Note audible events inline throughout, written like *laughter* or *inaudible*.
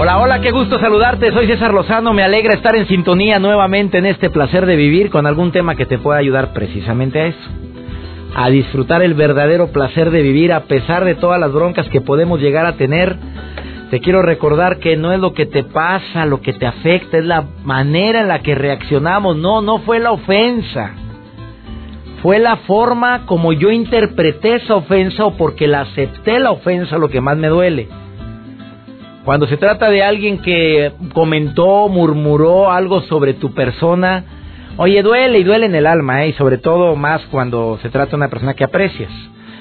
Hola, hola, qué gusto saludarte. Soy César Lozano. Me alegra estar en sintonía nuevamente en este placer de vivir con algún tema que te pueda ayudar precisamente a eso. A disfrutar el verdadero placer de vivir a pesar de todas las broncas que podemos llegar a tener. Te quiero recordar que no es lo que te pasa, lo que te afecta, es la manera en la que reaccionamos. No, no fue la ofensa. Fue la forma como yo interpreté esa ofensa o porque la acepté la ofensa lo que más me duele. Cuando se trata de alguien que comentó, murmuró algo sobre tu persona, oye, duele y duele en el alma, ¿eh? y sobre todo más cuando se trata de una persona que aprecias.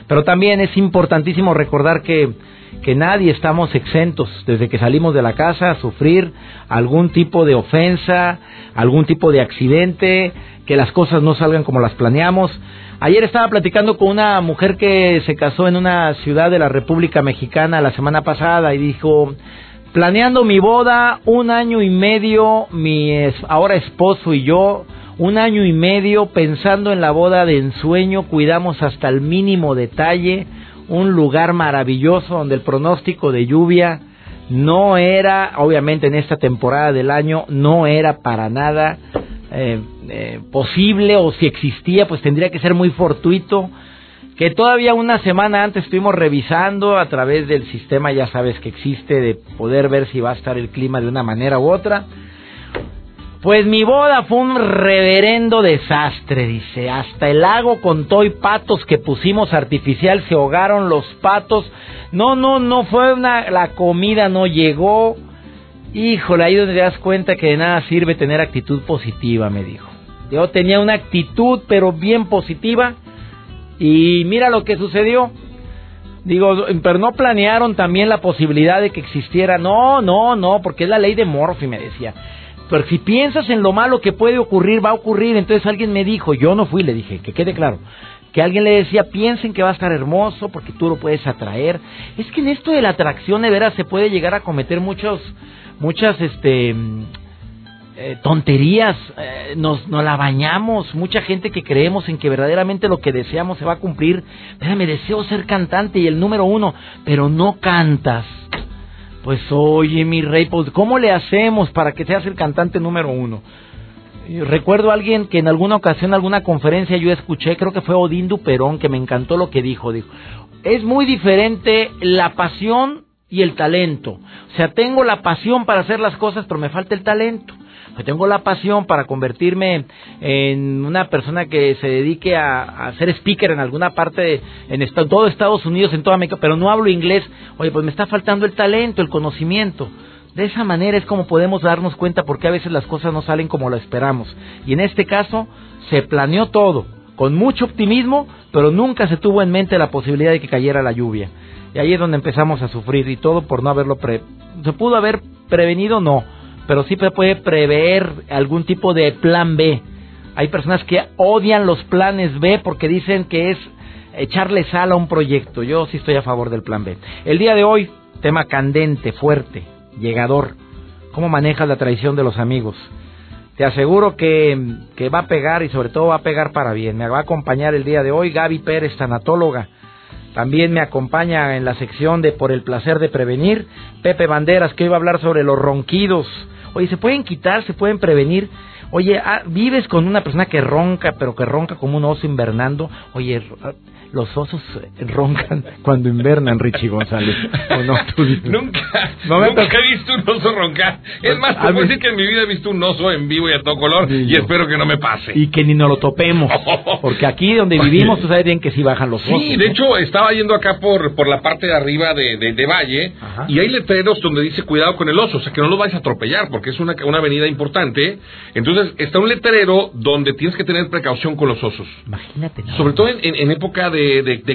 Pero también es importantísimo recordar que, que nadie estamos exentos desde que salimos de la casa a sufrir algún tipo de ofensa, algún tipo de accidente, que las cosas no salgan como las planeamos. Ayer estaba platicando con una mujer que se casó en una ciudad de la República Mexicana la semana pasada y dijo, planeando mi boda un año y medio, mi ahora esposo y yo, un año y medio pensando en la boda de ensueño, cuidamos hasta el mínimo detalle, un lugar maravilloso donde el pronóstico de lluvia no era, obviamente en esta temporada del año, no era para nada eh, eh, posible o si existía, pues tendría que ser muy fortuito. Que todavía una semana antes estuvimos revisando a través del sistema, ya sabes que existe, de poder ver si va a estar el clima de una manera u otra. Pues mi boda fue un reverendo desastre, dice. Hasta el lago con todo y patos que pusimos artificial se ahogaron los patos. No, no, no fue una. La comida no llegó. Híjole, ahí donde te das cuenta que de nada sirve tener actitud positiva, me dijo. Yo tenía una actitud, pero bien positiva. Y mira lo que sucedió. Digo, pero no planearon también la posibilidad de que existiera. No, no, no, porque es la ley de Morphy, me decía. Pero si piensas en lo malo que puede ocurrir, va a ocurrir. Entonces alguien me dijo, yo no fui, le dije, que quede claro. Que alguien le decía, piensen que va a estar hermoso porque tú lo puedes atraer. Es que en esto de la atracción de veras se puede llegar a cometer muchos muchas este eh, tonterías, eh, nos, nos la bañamos, mucha gente que creemos en que verdaderamente lo que deseamos se va a cumplir. me deseo ser cantante y el número uno, pero no cantas. Pues oye, mi rey, pues ¿cómo le hacemos para que seas el cantante número uno? Recuerdo a alguien que en alguna ocasión, alguna conferencia yo escuché, creo que fue Odín Duperón, que me encantó lo que dijo. Dijo, es muy diferente la pasión y el talento. O sea, tengo la pasión para hacer las cosas, pero me falta el talento. tengo la pasión para convertirme en una persona que se dedique a, ser speaker en alguna parte, en todo Estados Unidos, en toda América, pero no hablo inglés. Oye, pues me está faltando el talento, el conocimiento. De esa manera es como podemos darnos cuenta porque a veces las cosas no salen como lo esperamos. Y en este caso se planeó todo, con mucho optimismo, pero nunca se tuvo en mente la posibilidad de que cayera la lluvia. Y ahí es donde empezamos a sufrir y todo por no haberlo pre... ¿Se pudo haber prevenido? No, pero sí se puede prever algún tipo de plan B. Hay personas que odian los planes B porque dicen que es echarle sal a un proyecto. Yo sí estoy a favor del plan B. El día de hoy, tema candente, fuerte, llegador. ¿Cómo manejas la traición de los amigos? Te aseguro que, que va a pegar y sobre todo va a pegar para bien. Me va a acompañar el día de hoy Gaby Pérez, tanatóloga también me acompaña en la sección de Por el placer de prevenir Pepe Banderas, que hoy va a hablar sobre los ronquidos. Oye, ¿se pueden quitar? ¿Se pueden prevenir? Oye, ah, vives con una persona que ronca, pero que ronca como un oso invernando. Oye, los osos roncan *laughs* cuando invernan, Richie González. nunca, nunca he visto un oso roncar. Es más, puedo decir que en mi vida he visto un oso en vivo y a todo color y, espero que no me pase. Y que ni nos lo topemos. *laughs* Porque aquí donde vivimos, tú sabes bien que sí bajan los osos. Sí, de hecho, estaba yendo acá por, por la parte de arriba de, de, Valle y hay letreros donde dice cuidado con el oso, o sea, que no lo vais a atropellar, porque es una, una avenida importante. Entonces, está un letrero donde tienes que tener precaución con los osos. Imagínate. Sobre todo en, época de,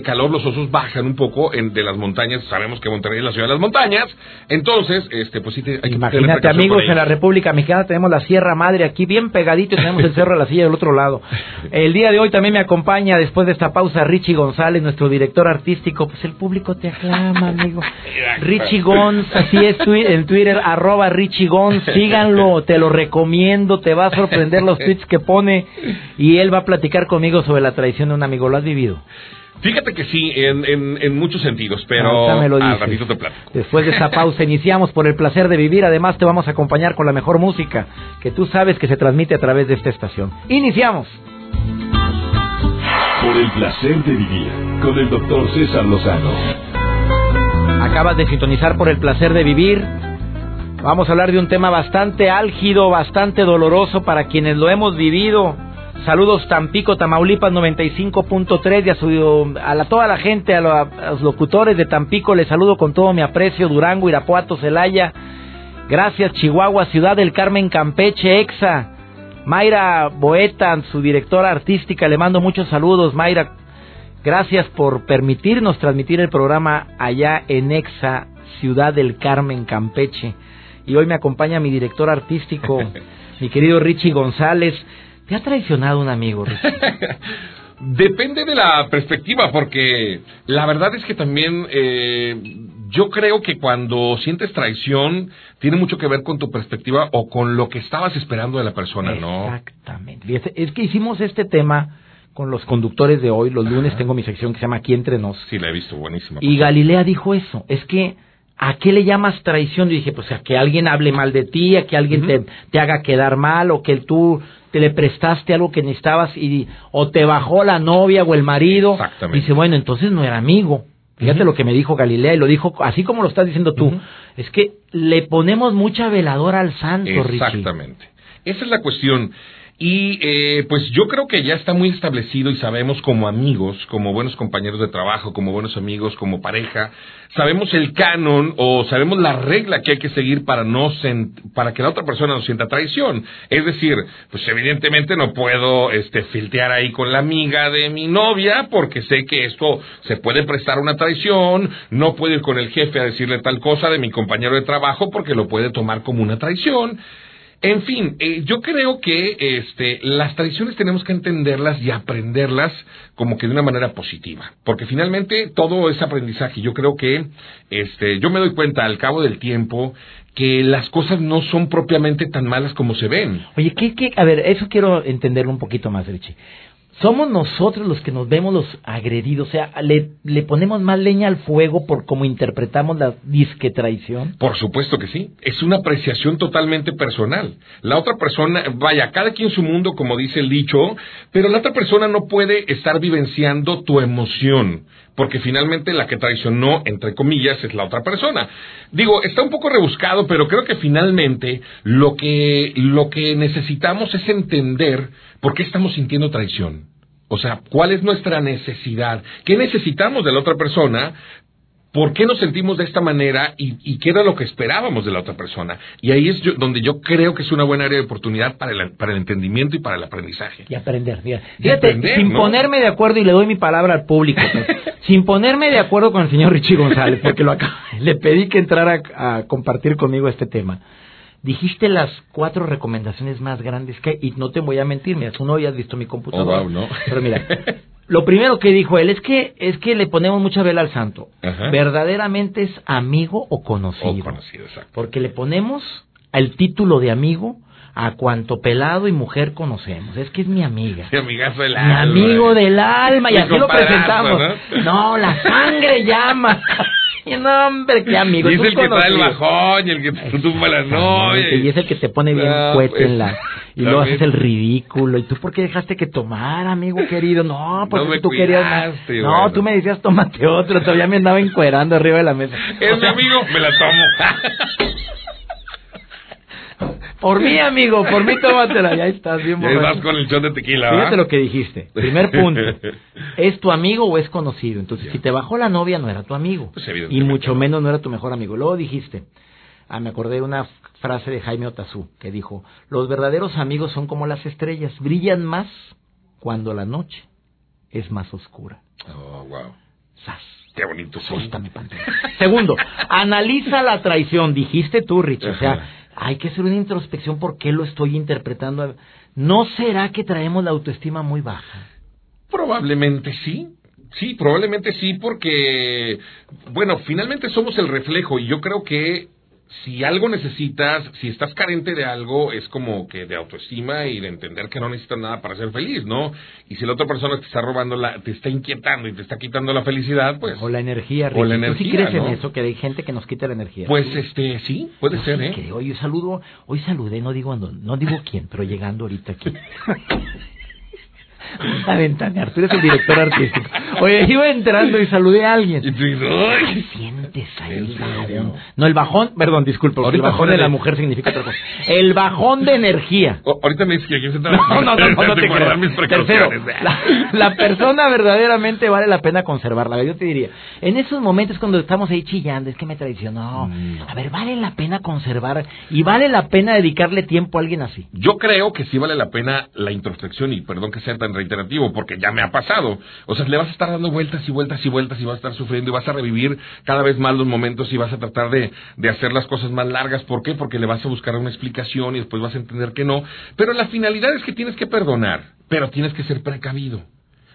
calor, los osos bajan un poco en, de las montañas. Sabemos que Monterrey es la ciudad de las montañas. Entonces, este, pues sí, hay que Imagínate, amigos, en la República Mexicana tenemos la Sierra Madre aquí bien pegadito y tenemos el Cerro de la Silla del otro lado. *laughs* El día de hoy también me acompaña, después de esta pausa, Richie González, nuestro director artístico. Pues el público te aclama, amigo. *laughs* Richie Gonz, así es en Twitter, *laughs* arroba Richie Gonz. Síganlo, te lo recomiendo, te va a sorprender los tweets que pone. Y él va a platicar conmigo sobre la traición de un amigo. ¿Lo has vivido? Fíjate que sí, en, en, muchos sentidos, pero al ratito te platico. Después de esa *laughs* pausa iniciamos por el placer de vivir. Además te vamos a acompañar con la mejor música que tú sabes que se transmite a través de esta estación. Iniciamos. Por el placer de vivir con el doctor César Lozano. Acabas de sintonizar por el placer de vivir. Vamos a hablar de un tema bastante álgido, bastante doloroso para quienes lo hemos vivido Saludos Tampico, Tamaulipas 95.3 y a, su, a la, toda la gente, a, los locutores de Tampico, les saludo con todo mi aprecio, Durango, Irapuato, Celaya. Gracias Chihuahua, Ciudad del Carmen, Campeche, Exa. Mayra Boeta, su directora artística, le mando muchos saludos, Mayra. Gracias por permitirnos transmitir el programa allá en Exa, Ciudad del Carmen, Campeche. Y hoy me acompaña mi director artístico, *laughs* mi querido Richie González. ¿Te ha traicionado un amigo, *laughs* Depende de la perspectiva, porque la verdad es que también eh, yo creo que cuando sientes traición tiene mucho que ver con tu perspectiva o con lo que estabas esperando de la persona, ¿no? Exactamente. Es que hicimos este tema con los conductores de hoy. Los lunes tengo mi sección que se llama Aquí entre nos. Sí, la he visto, buenísima. Y Galilea dijo eso. Es que ¿A qué le llamas traición? Yo dije, pues a que alguien hable mal de ti, a que alguien te, te, haga quedar mal, o que tú te le prestaste algo que necesitabas y o te bajó la novia o el marido. Exactamente. Dice, bueno, entonces no era amigo. Fíjate lo que me dijo Galilea y lo dijo así como lo estás diciendo tú. Es que le ponemos mucha veladora al santo, Exactamente. Esa es la cuestión. Y eh, pues yo creo que ya está muy establecido y sabemos como amigos, como buenos compañeros de trabajo, como buenos amigos, como pareja, sabemos el canon o sabemos la regla que hay que seguir para no para que la otra persona no sienta traición. Es decir, pues evidentemente no puedo este filtear ahí con la amiga de mi novia porque sé que esto se puede prestar una traición, no puedo ir con el jefe a decirle tal cosa de mi compañero de trabajo porque lo puede tomar como una traición. En fin, eh, yo creo que este, las tradiciones tenemos que entenderlas y aprenderlas como que de una manera positiva, porque finalmente todo es aprendizaje. Yo creo que este, yo me doy cuenta al cabo del tiempo que las cosas no son propiamente tan malas como se ven. Oye, ¿qué, qué? A ver, eso quiero entenderlo un poquito más, Richie somos nosotros los que nos vemos los agredidos, o sea, le, ponemos más leña al fuego por cómo interpretamos la disque traición. Por supuesto que sí, es una apreciación totalmente personal. La otra persona, vaya, cada quien su mundo, como dice el dicho, pero la otra persona no puede estar vivenciando tu emoción, porque finalmente la que traicionó, entre comillas, es la otra persona. Digo, está un poco rebuscado, pero creo que finalmente lo que, lo que necesitamos es entender por qué estamos sintiendo traición. O sea, ¿cuál es nuestra necesidad? ¿Qué necesitamos de la otra persona? ¿Por qué nos sentimos de esta manera y, qué era lo que esperábamos de la otra persona? Y ahí es donde yo creo que es una buena área de oportunidad para el, para el entendimiento y para el aprendizaje. Y aprender, fíjate. sin ponerme de acuerdo, y le doy mi palabra al público, pues, *laughs* sin ponerme de acuerdo con el señor Richie González, porque lo *laughs* le pedí que entrara a compartir conmigo este tema dijiste las cuatro recomendaciones más grandes que hay, y no te voy a mentir, mira, tú no habías visto mi computadora. Oh, no. Pero mira, *laughs* lo primero que dijo él es que es que le ponemos mucha vela al santo. Verdaderamente es amigo o conocido. O conocido, exacto. Porque le ponemos el título de amigo a cuanto pelado y mujer conocemos. Es que es mi amiga. Mi amigazo del alma. Mi amigo del alma. Y así lo presentamos. ¿no? la sangre llama. Y *laughs* *laughs* no, hombre, qué amigo. Y es el que trae el bajón y el que te tumba la novia. Y es el que te pone bien ah, pues, en la... Y luego haces el ridículo. ¿Y tú por qué dejaste que tomar, amigo querido? No, porque tú querías más. No, tú me decías, tómate otro. Todavía me andaba encuerando arriba de la mesa. Es mi amigo, me la tomo. *laughs* Por mí, amigo, por mí tómatela, ya estás bien borracho. vas con el chón de tequila, Fíjate lo que dijiste. Primer punto. *laughs* ¿Es tu amigo o es conocido? Entonces, si te bajó la novia, no era tu amigo. Pues, y mucho menos no era tu mejor amigo. Luego dijiste, Ah, me acordé de una frase de Jaime Otazú que dijo, los verdaderos amigos son como las estrellas, brillan más cuando la noche es más oscura. Oh, wow. ¡Sas! Qué bonito. pantera. Segundo, analiza la traición. Dijiste tú, Rich. O sea. Hay que hacer una introspección. ¿Por qué lo estoy interpretando? ¿No será que traemos la autoestima muy baja? Probablemente sí. Sí, probablemente sí, porque, bueno, finalmente somos el reflejo y yo creo que si algo necesitas, si estás carente de algo, es como que de autoestima y de entender que no necesitas nada para ser feliz, ¿no? Y si la otra persona te está robando, la, te está inquietando y te está quitando la felicidad, pues, O la energía, O la Richie. ¿Tú sí energía, crees ¿no? en eso? Que hay gente que nos quita la energía. pues, este, sí, puede Yo ser, sí ¿eh? creo. Yo saludo, hoy saludé, no digo, no, no digo quién, pero llegando ahorita aquí. *laughs* *laughs* A ventanear, tú eres el director artístico. Oye, iba entrando y saludé a alguien. Y tú dices, "Ay". ¿Qué sientes ahí bajón? No, el bajón, perdón, disculpe, porque el bajón de la mujer significa otra cosa. El bajón de energía. O- ahorita me dices que aquí se *laughs* No, no, no, no, no te *laughs* guardar mis Tercero, la, la persona verdaderamente vale la pena conservarla. Yo te diría, en esos momentos cuando estamos ahí chillando, es que me traicionó. Mm. A ver, vale la pena conservar y vale la pena dedicarle tiempo a alguien así. Yo creo que sí vale la pena la introspección y perdón que sea reiterativo porque ya me ha pasado. O sea, le vas a estar dando vueltas y vueltas y vueltas y vas a estar sufriendo y vas a revivir cada vez más los momentos y vas a tratar de, de hacer las cosas más largas. ¿Por qué? Porque le vas a buscar una explicación y después vas a entender que no. Pero la finalidad es que tienes que perdonar, pero tienes que ser precavido.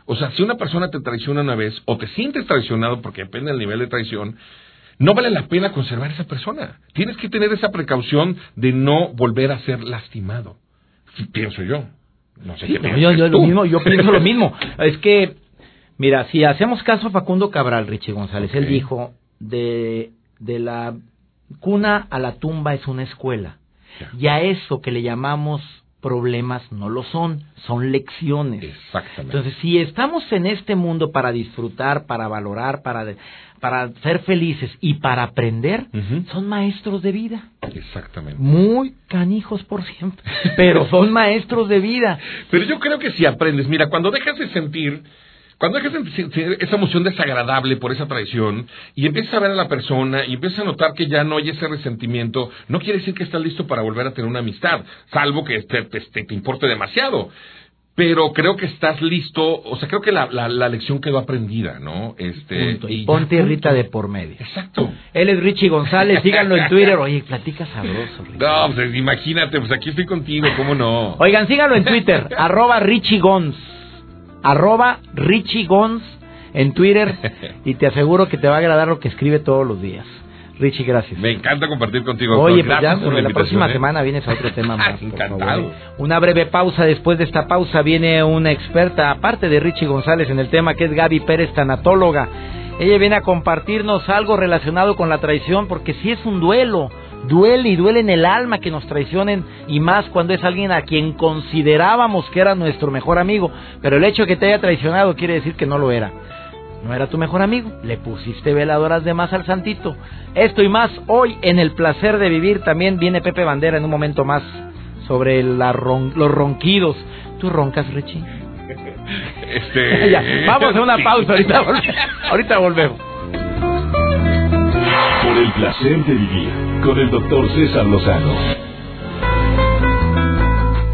O sea, si una persona te traiciona una vez o te sientes traicionado porque depende del nivel de traición, no vale la pena conservar esa persona. Tienes que tener esa precaución de no volver a ser lastimado. Pienso yo. No sé Sí, qué no, yo, yo lo mismo, yo pienso lo mismo. *laughs* Es que, mira, si hacemos caso a Facundo Cabral, Richie González, él dijo, de, de la cuna a la tumba es una escuela. Ya. Y a eso que le llamamos problemas no lo son, son lecciones. Exactamente. Entonces, si estamos en este mundo para disfrutar, para valorar, para, de- para ser felices y para aprender, son maestros de vida. Exactamente. Muy canijos por siempre, pero son *laughs* maestros de vida. Pero yo creo que si aprendes, mira, cuando dejas de sentir, cuando dejas esa emoción desagradable por esa traición y empiezas a ver a la persona y empiezas a notar que ya no hay ese resentimiento, no quiere decir que estás listo para volver a tener una amistad, salvo que te, te- te- te importe demasiado. Pero creo que estás listo, o sea, creo que la, la, la lección quedó aprendida, ¿no? Este, Punto. Y ya, ponte punto. Rita de por medio. Exacto. Él es Richie González, síganlo en *laughs* Twitter. Oye, platica sabroso, Richie. No, pues imagínate, pues aquí estoy contigo, ¿cómo no? Oigan, síganlo en Twitter, *laughs* arroba Richie Gons. Arroba Richie Gons en Twitter. *laughs* Y te aseguro que te va a agradar lo que escribe todos los días. Richie, gracias. Me encanta compartir contigo. Oye, pues ya la, invitación, próxima ¿eh? semana vienes a otro tema *laughs* más. Encantado. ¿eh? Una breve pausa. Después de esta pausa viene una experta, aparte de Richie González, en el tema que es Gaby Pérez, tanatóloga. Ella viene a compartirnos algo relacionado con la traición, porque sí es un duelo. Duele y duele en el alma que nos traicionen, y más cuando es alguien a quien considerábamos que era nuestro mejor amigo. Pero el hecho de que te haya traicionado quiere decir que no lo era. No era tu mejor amigo, le pusiste veladoras de más al santito. Esto y más hoy en el placer de vivir. También viene Pepe Bandera en un momento más sobre la ron- los ronquidos. ¿Tú roncas, Richie? *laughs* Este... *laughs* ya, vamos a una pausa, ahorita, volve- ahorita volvemos. El placer de vivir con el doctor César Lozano.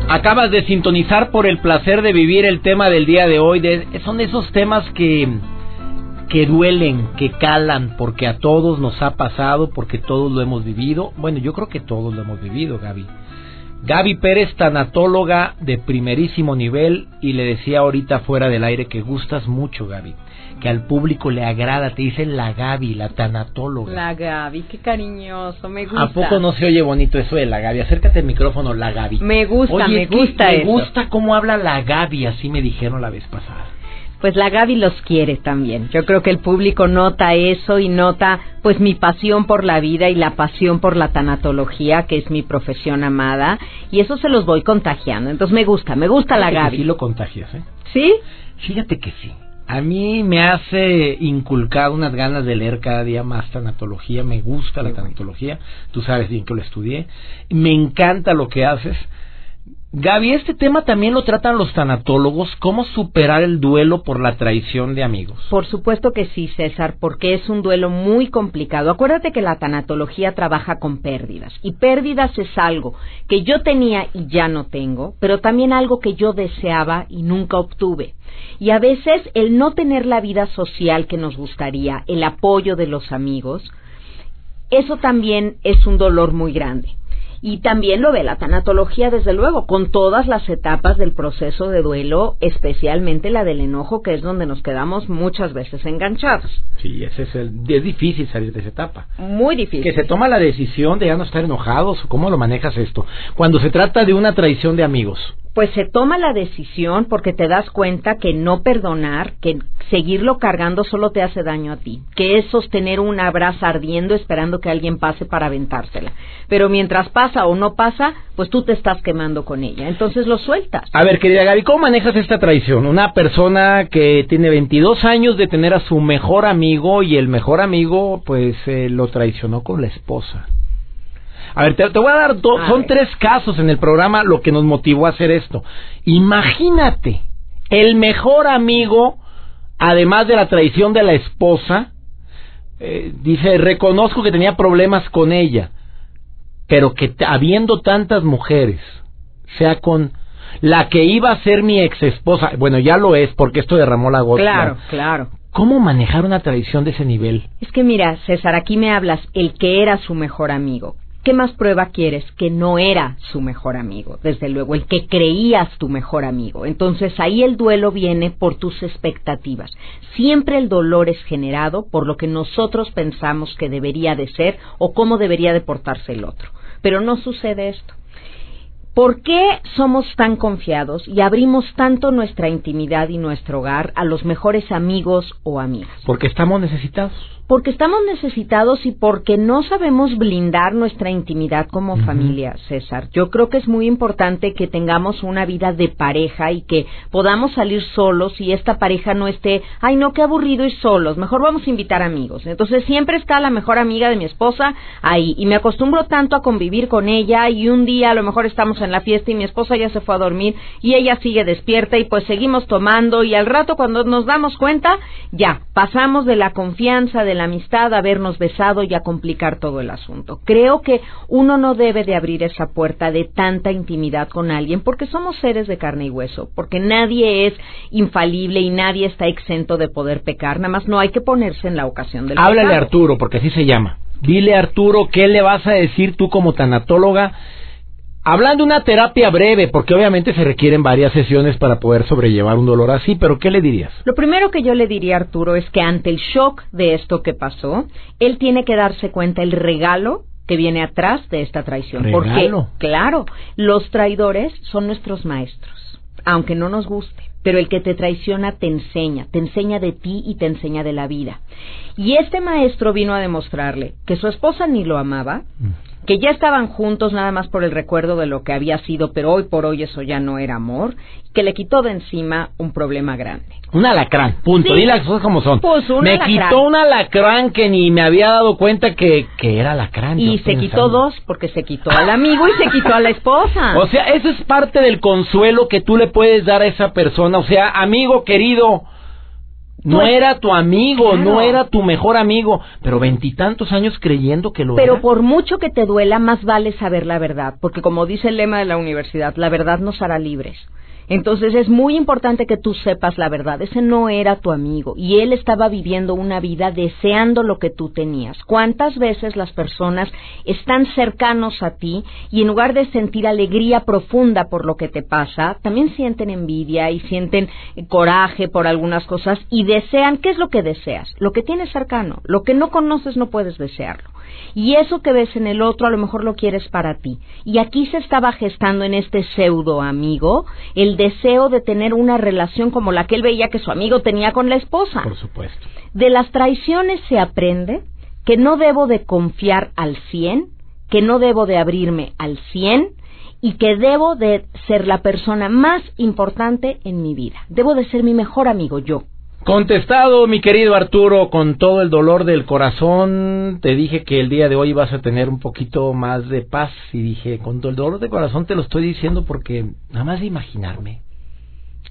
Acabas de sintonizar por el placer de vivir el tema del día de hoy. Son esos temas que, que duelen, que calan, porque a todos nos ha pasado, porque todos lo hemos vivido. Bueno, yo creo que todos lo hemos vivido, Gaby. Gaby Pérez, tanatóloga de primerísimo nivel, y le decía ahorita fuera del aire que gustas mucho, Gaby. Que al público le agrada, te dicen la Gaby, la tanatóloga. La Gaby, qué cariñoso, me gusta. ¿A poco no se oye bonito eso de la Gaby? Acércate al micrófono, la Gaby. Me gusta, Oye, me gusta Me gusta cómo habla la Gaby, así me dijeron la vez pasada. Pues la Gaby los quiere también. Yo creo que el público nota eso y nota pues mi pasión por la vida y la pasión por la tanatología, que es mi profesión amada, y eso se los voy contagiando. Entonces me gusta, me gusta la que Sí Gaby. lo contagias, ¿eh? ¿Sí? Fíjate que sí. A mí me hace inculcar unas ganas de leer cada día más tanatología. Me gusta la tanatología. Tú sabes bien que lo estudié. Me encanta lo que haces. Gaby, este tema también lo tratan los tanatólogos, cómo superar el duelo por la traición de amigos. Por supuesto que sí, César, porque es un duelo muy complicado. Acuérdate que la tanatología trabaja con pérdidas, y pérdidas es algo que yo tenía y ya no tengo, pero también algo que yo deseaba y nunca obtuve. Y a veces el no tener la vida social que nos gustaría, el apoyo de los amigos, eso también es un dolor muy grande. Y también lo ve la tanatología, desde luego, con todas las etapas del proceso de duelo, especialmente la del enojo, que es donde nos quedamos muchas veces enganchados. Sí, ese es, el, es difícil salir de esa etapa. Muy difícil. Que se toma la decisión de ya no estar enojados. ¿Cómo lo manejas esto? Cuando se trata de una traición de amigos pues se toma la decisión porque te das cuenta que no perdonar, que seguirlo cargando solo te hace daño a ti, que es sostener una brasa ardiendo esperando que alguien pase para aventársela. Pero mientras pasa o no pasa, pues tú te estás quemando con ella. Entonces lo sueltas. A ver, querida Gaby, ¿cómo manejas esta traición? Una persona que tiene 22 años de tener a su mejor amigo y el mejor amigo pues eh, lo traicionó con la esposa. A ver, te, voy a dar dos, son tres casos en el programa lo que nos motivó a hacer esto. Imagínate, el mejor amigo, además de la traición de la esposa, eh, dice, reconozco que tenía problemas con ella, pero que habiendo tantas mujeres, sea con la que iba a ser mi ex esposa, bueno, ya lo es porque esto derramó la gota. Claro, claro. ¿Cómo manejar una traición de ese nivel? Es que mira, César, aquí me hablas el que era su mejor amigo. ¿Qué más prueba quieres? Que no era su mejor amigo, desde luego, el que creías tu mejor amigo. Entonces ahí el duelo viene por tus expectativas. Siempre el dolor es generado por lo que nosotros pensamos que debería de ser o cómo debería de portarse el otro. Pero no sucede esto. ¿Por qué somos tan confiados y abrimos tanto nuestra intimidad y nuestro hogar a los mejores amigos o amigas? Porque estamos necesitados porque estamos necesitados y porque no sabemos blindar nuestra intimidad como familia, César. Yo creo que es muy importante que tengamos una vida de pareja y que podamos salir solos y esta pareja no esté, ay no, qué aburrido y solos, mejor vamos a invitar amigos. Entonces siempre está la mejor amiga de mi esposa ahí y me acostumbro tanto a convivir con ella y un día a lo mejor estamos en la fiesta y mi esposa ya se fue a dormir y ella sigue despierta y pues seguimos tomando y al rato cuando nos damos cuenta, ya, pasamos de la confianza, de la amistad, habernos besado y a complicar todo el asunto. Creo que uno no debe de abrir esa puerta de tanta intimidad con alguien porque somos seres de carne y hueso, porque nadie es infalible y nadie está exento de poder pecar, nada más no hay que ponerse en la ocasión del Háblale a Arturo, porque así se llama. Dile Arturo, ¿qué le vas a decir tú como tanatóloga? Hablando de una terapia breve, porque obviamente se requieren varias sesiones para poder sobrellevar un dolor así, pero ¿qué le dirías? Lo primero que yo le diría a Arturo es que ante el shock de esto que pasó, él tiene que darse cuenta el regalo que viene atrás de esta traición. ¿Regalo? Porque, claro, los traidores son nuestros maestros, aunque no nos guste pero el que te traiciona te enseña, te enseña de ti y te enseña de la vida. Y este maestro vino a demostrarle que su esposa ni lo amaba, mm que ya estaban juntos nada más por el recuerdo de lo que había sido, pero hoy por hoy eso ya no era amor, que le quitó de encima un problema grande. Un alacrán, punto. Sí. las cosas como son. Pues me quitó un alacrán que ni me había dado cuenta que, que era alacrán. Y se quitó dos porque se quitó al amigo y se quitó a la esposa. *laughs* O sea, eso es parte del consuelo que tú le puedes dar a esa persona. O sea, amigo querido, no pues, era tu amigo, no era tu mejor amigo, pero veintitantos años creyendo que lo pero por mucho que te duela, más vale saber la verdad, porque como dice el lema de la universidad, la verdad nos hará libres. Entonces es muy importante que tú sepas la verdad. Ese no era tu amigo y él estaba viviendo una vida deseando lo que tú tenías. ¿Cuántas veces las personas están cercanos a ti y en lugar de sentir alegría profunda por lo que te pasa, también sienten envidia y sienten coraje por algunas cosas y desean, ¿qué es lo que deseas? Lo que tienes cercano. Lo que no conoces no puedes desearlo. Y eso que ves en el otro a lo mejor lo quieres para ti. Y aquí se estaba gestando en este pseudo amigo el deseo de tener una relación como la que él veía que su amigo tenía con la esposa. Por supuesto. De las traiciones se aprende que no debo de confiar al cien, que no debo de abrirme al cien y que debo de ser la persona más importante en mi vida. Debo de ser mi mejor amigo yo. Contestado, mi querido Arturo, con todo el dolor del corazón, te dije que el día de hoy vas a tener un poquito más de paz y dije, con todo el dolor del corazón te lo estoy diciendo porque nada más de imaginarme.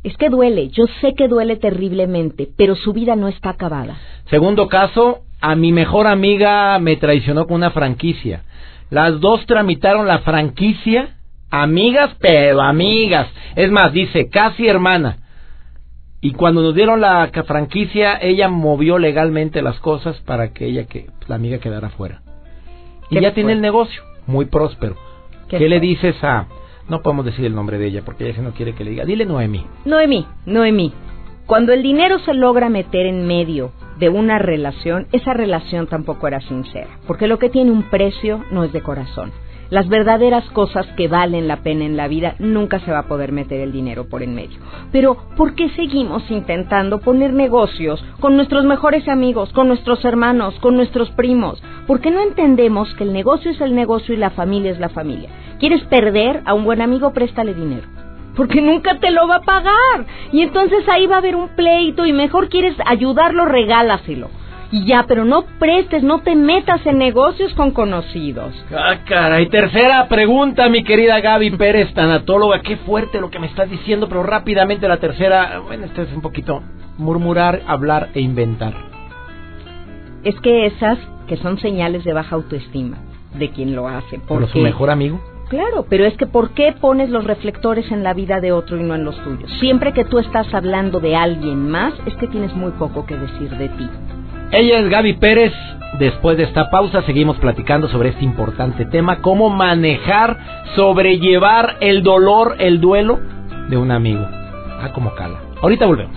Es que duele, yo sé que duele terriblemente, pero su vida no está acabada. Segundo caso, a mi mejor amiga me traicionó con una franquicia. Las dos tramitaron la franquicia, amigas, pero amigas. Es más, dice, casi hermana. Y cuando nos dieron la franquicia, ella movió legalmente las cosas para que ella, que la amiga quedara fuera. Y ya tiene el negocio, muy próspero. ¿Qué, le dices a... No podemos decir el nombre de ella porque ella no quiere que le diga. Dile Noemí. Noemí, Noemí. Cuando el dinero se logra meter en medio de una relación, esa relación tampoco era sincera, porque lo que tiene un precio no es de corazón. Las verdaderas cosas que valen la pena en la vida nunca se va a poder meter el dinero por en medio. Pero, ¿por qué seguimos intentando poner negocios con nuestros mejores amigos, con nuestros hermanos, con nuestros primos? ¿Por qué no entendemos que el negocio es el negocio y la familia es la familia? ¿Quieres perder a un buen amigo? Préstale dinero porque nunca te lo va a pagar. Y entonces ahí va a haber un pleito y mejor quieres ayudarlo, regálaselo. Y ya, pero no prestes, no te metas en negocios con conocidos. Ah, caray. Tercera pregunta, mi querida Gaby Pérez, tanatóloga. Qué fuerte lo que me estás diciendo, pero rápidamente la tercera. Bueno, este es un poquito murmurar, hablar e inventar. Es que esas que son señales de baja autoestima de quien lo hace. ¿Por su mejor amigo? Claro, pero es que ¿por qué pones los reflectores en la vida de otro y no en los tuyos? Siempre que tú estás hablando de alguien más, es que tienes muy poco que decir de ti. Ella es Gaby Pérez. Después de esta pausa seguimos platicando sobre este importante tema, cómo manejar, sobrellevar el dolor, el duelo de un amigo. Ah, como cala. Ahorita volvemos.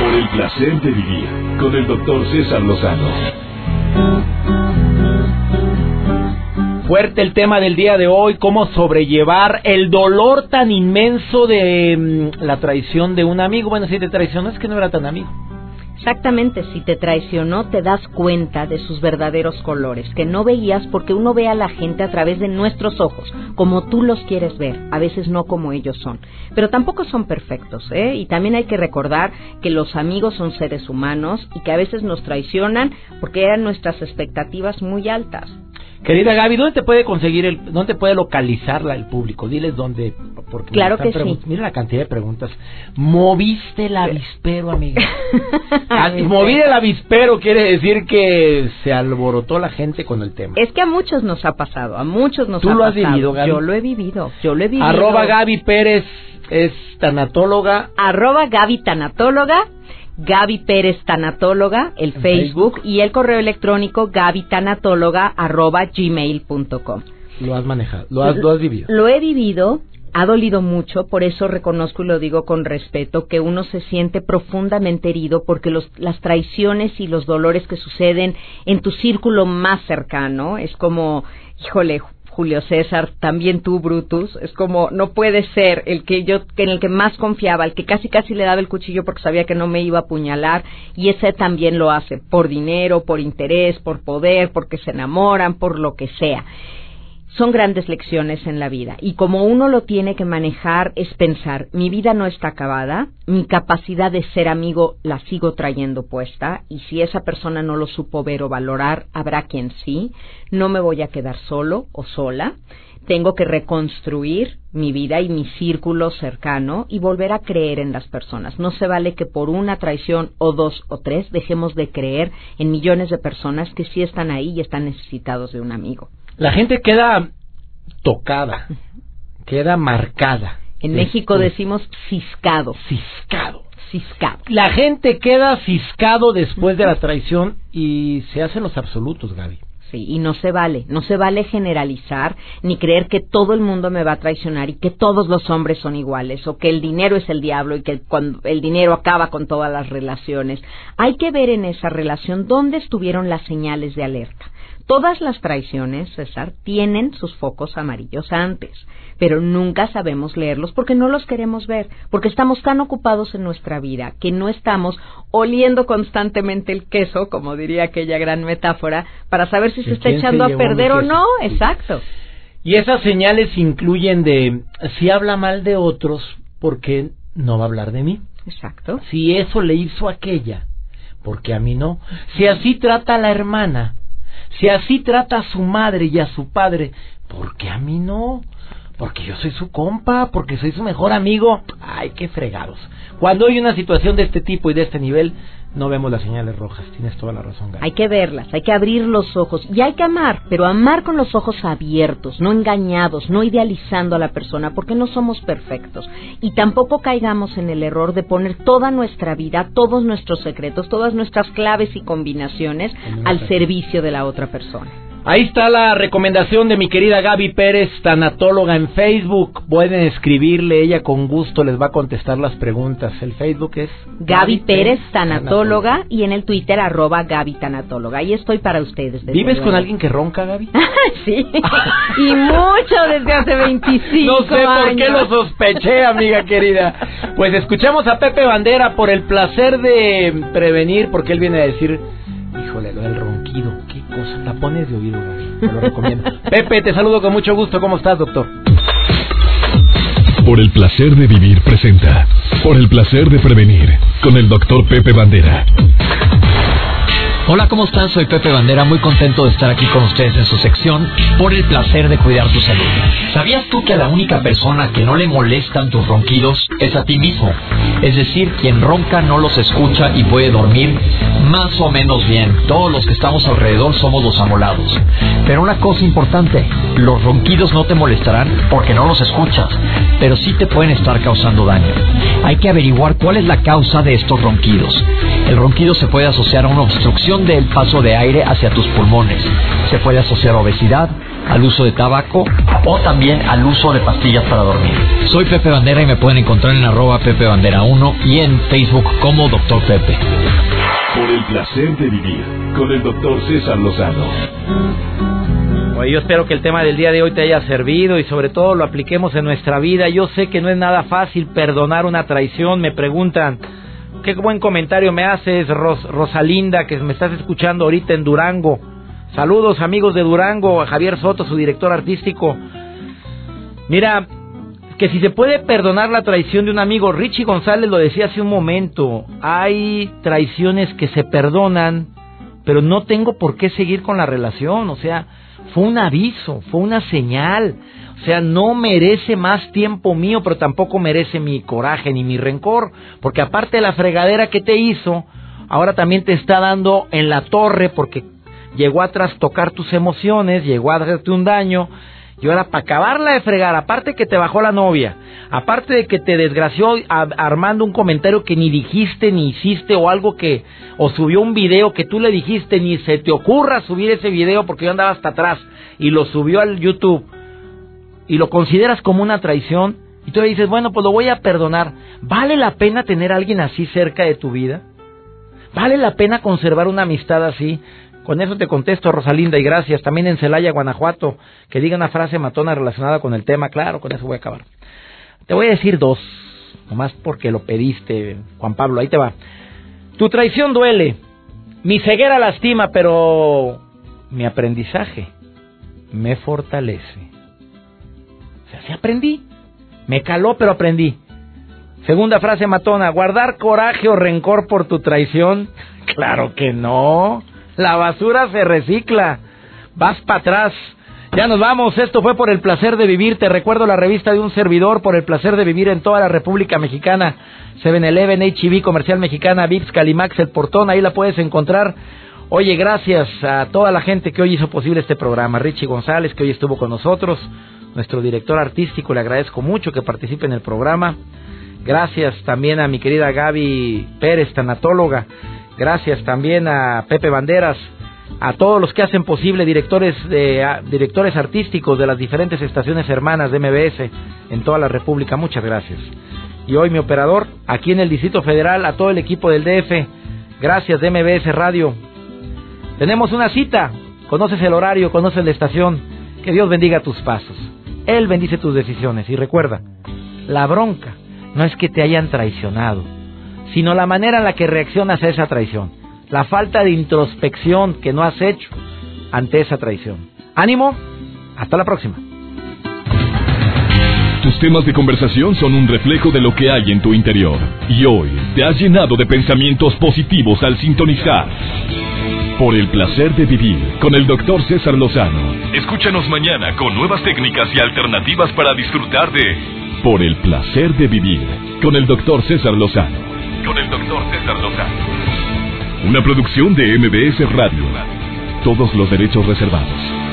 Por el placer de vivir con el doctor César Lozano. Fuerte el tema del día de hoy, cómo sobrellevar el dolor tan inmenso de mm, la traición de un amigo. Bueno, si te traicionó es que no era tan amigo. Exactamente, si te traicionó te das cuenta de sus verdaderos colores, que no veías porque uno ve a la gente a través de nuestros ojos, como tú los quieres ver, a veces no como ellos son. Pero tampoco son perfectos, ¿eh? Y también hay que recordar que los amigos son seres humanos y que a veces nos traicionan porque eran nuestras expectativas muy altas. Querida Gaby, ¿dónde te puede conseguir, el, dónde puede localizarla el público? Diles dónde. Porque claro que sí. Mira la cantidad de preguntas. ¿Moviste el avispero, amiga? *laughs* Mover el avispero quiere decir que se alborotó la gente con el tema. Es que a muchos nos ha pasado, a muchos nos ha pasado. ¿Tú lo has vivido, Gaby? Yo lo he vivido, yo lo he vivido. Arroba Gaby Pérez es tanatóloga. Arroba Gaby tanatóloga Gaby Pérez Tanatóloga, el Facebook, y el correo electrónico gmail.com Lo has manejado, lo has, lo has vivido. Lo he vivido, ha dolido mucho, por eso reconozco y lo digo con respeto, que uno se siente profundamente herido porque los, las traiciones y los dolores que suceden en tu círculo más cercano, es como, híjole, Julio César, también tú, Brutus, es como, no puede ser el que yo, en el que más confiaba, el que casi casi le daba el cuchillo porque sabía que no me iba a apuñalar, y ese también lo hace, por dinero, por interés, por poder, porque se enamoran, por lo que sea son grandes lecciones en la vida y como uno lo tiene que manejar es pensar, mi vida no está acabada, mi capacidad de ser amigo la sigo trayendo puesta y si esa persona no lo supo ver o valorar, habrá quien sí, no me voy a quedar solo o sola, tengo que reconstruir mi vida y mi círculo cercano y volver a creer en las personas. No se vale que por una traición o dos o tres dejemos de creer en millones de personas que sí están ahí y están necesitados de un amigo. La gente queda tocada, queda marcada. En México decimos ciscado. Ciscado. Ciscado. La gente queda ciscado después de la traición y se hacen los absolutos, Gaby. Sí, y no se vale, no se vale generalizar ni creer que todo el mundo me va a traicionar y que todos los hombres son iguales o que el dinero es el diablo y que cuando el dinero acaba con todas las relaciones. Hay que ver en esa relación dónde estuvieron las señales de alerta. Todas las traiciones, César, tienen sus focos amarillos antes, pero nunca sabemos leerlos porque no los queremos ver, porque estamos tan ocupados en nuestra vida que no estamos oliendo constantemente el queso, como diría aquella gran metáfora, para saber si se está echando a perder o no. Exacto. Y esas señales incluyen de si habla mal de otros, porque no va a hablar de mí. Exacto. Si eso le hizo aquella, porque a mí no. Si así trata a la hermana, si así trata a su madre y a su padre, porque a mí no. Porque yo soy su compa, porque soy su mejor amigo. Ay, qué fregados. Cuando hay una situación de este tipo y de este nivel, no vemos las señales rojas. Tienes toda la razón, Hay que verlas, hay que abrir los ojos y hay que amar, pero amar con los ojos abiertos, no engañados, no idealizando a la persona, porque no somos perfectos. Y tampoco caigamos en el error de poner toda nuestra vida, todos nuestros secretos, todas nuestras claves y combinaciones al servicio de la otra persona. Ahí está la recomendación de mi querida Gaby Pérez, tanatóloga en Facebook. Pueden escribirle, ella con gusto les va a contestar las preguntas. El Facebook es Gaby, Pérez, tanatóloga, y en el Twitter arroba Gaby tanatóloga. Ahí estoy para ustedes. ¿Vives con alguien que ronca, Gaby? *laughs* sí, *laughs* y mucho desde hace 25 No sé por qué lo sospeché, amiga querida. Pues escuchemos a Pepe Bandera por el placer de prevenir, porque él viene a decir Híjole, lo del ronquido, qué cosa, tapones de oído, te lo recomiendo. *laughs* Pepe, te saludo con mucho gusto, ¿cómo estás, doctor? Por el placer de vivir presenta, por el placer de prevenir, con el doctor Pepe Bandera. Hola, ¿cómo están? Soy Pepe Bandera, muy contento de estar aquí con ustedes en su sección por el placer de cuidar tu salud. ¿Sabías tú que a la única persona que no le molestan tus ronquidos es a ti mismo? Es decir, quien ronca no los escucha y puede dormir más o menos bien. Todos los que estamos alrededor somos los amolados. Pero una cosa importante, los ronquidos no te molestarán porque no los escuchas, pero sí te pueden estar causando daño. Hay que averiguar cuál es la causa de estos ronquidos. El ronquido se puede asociar a una obstrucción del paso de aire hacia tus pulmones. Se puede asociar a obesidad, al uso de tabaco o también al uso de pastillas para dormir. Soy Pepe Bandera y me pueden encontrar en arroba Pepe Bandera 1 y en Facebook como Doctor Pepe. Por el placer de vivir con el doctor César Lozano. Oye, yo espero que el tema del día de hoy te haya servido y sobre todo lo apliquemos en nuestra vida. Yo sé que no es nada fácil perdonar una traición. Me preguntan, qué buen comentario me haces, Rosalinda, que me estás escuchando ahorita en Durango. Saludos amigos de Durango, a Javier Soto, su director artístico. Mira, que si se puede perdonar la traición de un amigo, Richie González lo decía hace un momento, hay traiciones que se perdonan, pero no tengo por qué seguir con la relación, o sea, fue un aviso, fue una señal, o sea, no merece más tiempo mío, pero tampoco merece mi coraje ni mi rencor, porque aparte de la fregadera que te hizo, ahora también te está dando en la torre porque llegó a trastocar tus emociones, llegó a hacerte un daño, y ahora para acabarla de fregar, aparte que te bajó la novia, aparte de que te desgració armando un comentario que ni dijiste ni hiciste o algo que, o subió un video que tú le dijiste, ni se te ocurra subir ese video porque yo andaba hasta atrás y lo subió al YouTube y lo consideras como una traición y tú le dices, bueno, pues lo voy a perdonar, ¿vale la pena tener a alguien así cerca de tu vida? ¿Vale la pena conservar una amistad así? Con eso te contesto, Rosalinda, y gracias. También en Celaya, Guanajuato, que diga una frase matona relacionada con el tema. Claro, con eso voy a acabar. Te voy a decir dos, nomás porque lo pediste, Juan Pablo. Ahí te va. Tu traición duele, mi ceguera lastima, pero mi aprendizaje me fortalece. Se aprendí. Me caló, pero aprendí. Segunda frase matona, guardar coraje o rencor por tu traición. *laughs* Claro que no. La basura se recicla. Vas para atrás. Ya nos vamos. Esto fue por el placer de vivir. Te recuerdo la revista de un servidor por el placer de vivir en toda la República Mexicana. 7-Eleven, HB, Comercial Mexicana, Vips, Calimax, El Portón. Ahí la puedes encontrar. Oye, gracias a toda la gente que hoy hizo posible este programa. Richie González, que hoy estuvo con nosotros nuestro director artístico, le agradezco mucho que participe en el programa. Gracias también a mi querida Gaby Pérez, tanatóloga. Gracias también a Pepe Banderas, a todos los que hacen posible directores de directores artísticos de las diferentes estaciones hermanas de MBS en toda la República. Muchas gracias. Y hoy mi operador aquí en el Distrito Federal, a todo el equipo del DF. Gracias de MBS Radio. Tenemos una cita. Conoces el horario, conoces la estación. Que Dios bendiga tus pasos. Él bendice tus decisiones. Y recuerda, la bronca no es que te hayan traicionado, sino la manera en la que reaccionas a esa traición. La falta de introspección que no has hecho ante esa traición. Ánimo, hasta la próxima. tus temas de conversación son un reflejo de lo que hay en tu interior. Y hoy te has llenado de pensamientos positivos al sintonizar. Por el placer de vivir con el doctor César Lozano. Escúchanos mañana con nuevas técnicas y alternativas para disfrutar de Por el placer de vivir con el doctor César Lozano. Con el doctor César Lozano. Una producción de MBS Radio. Todos los derechos reservados.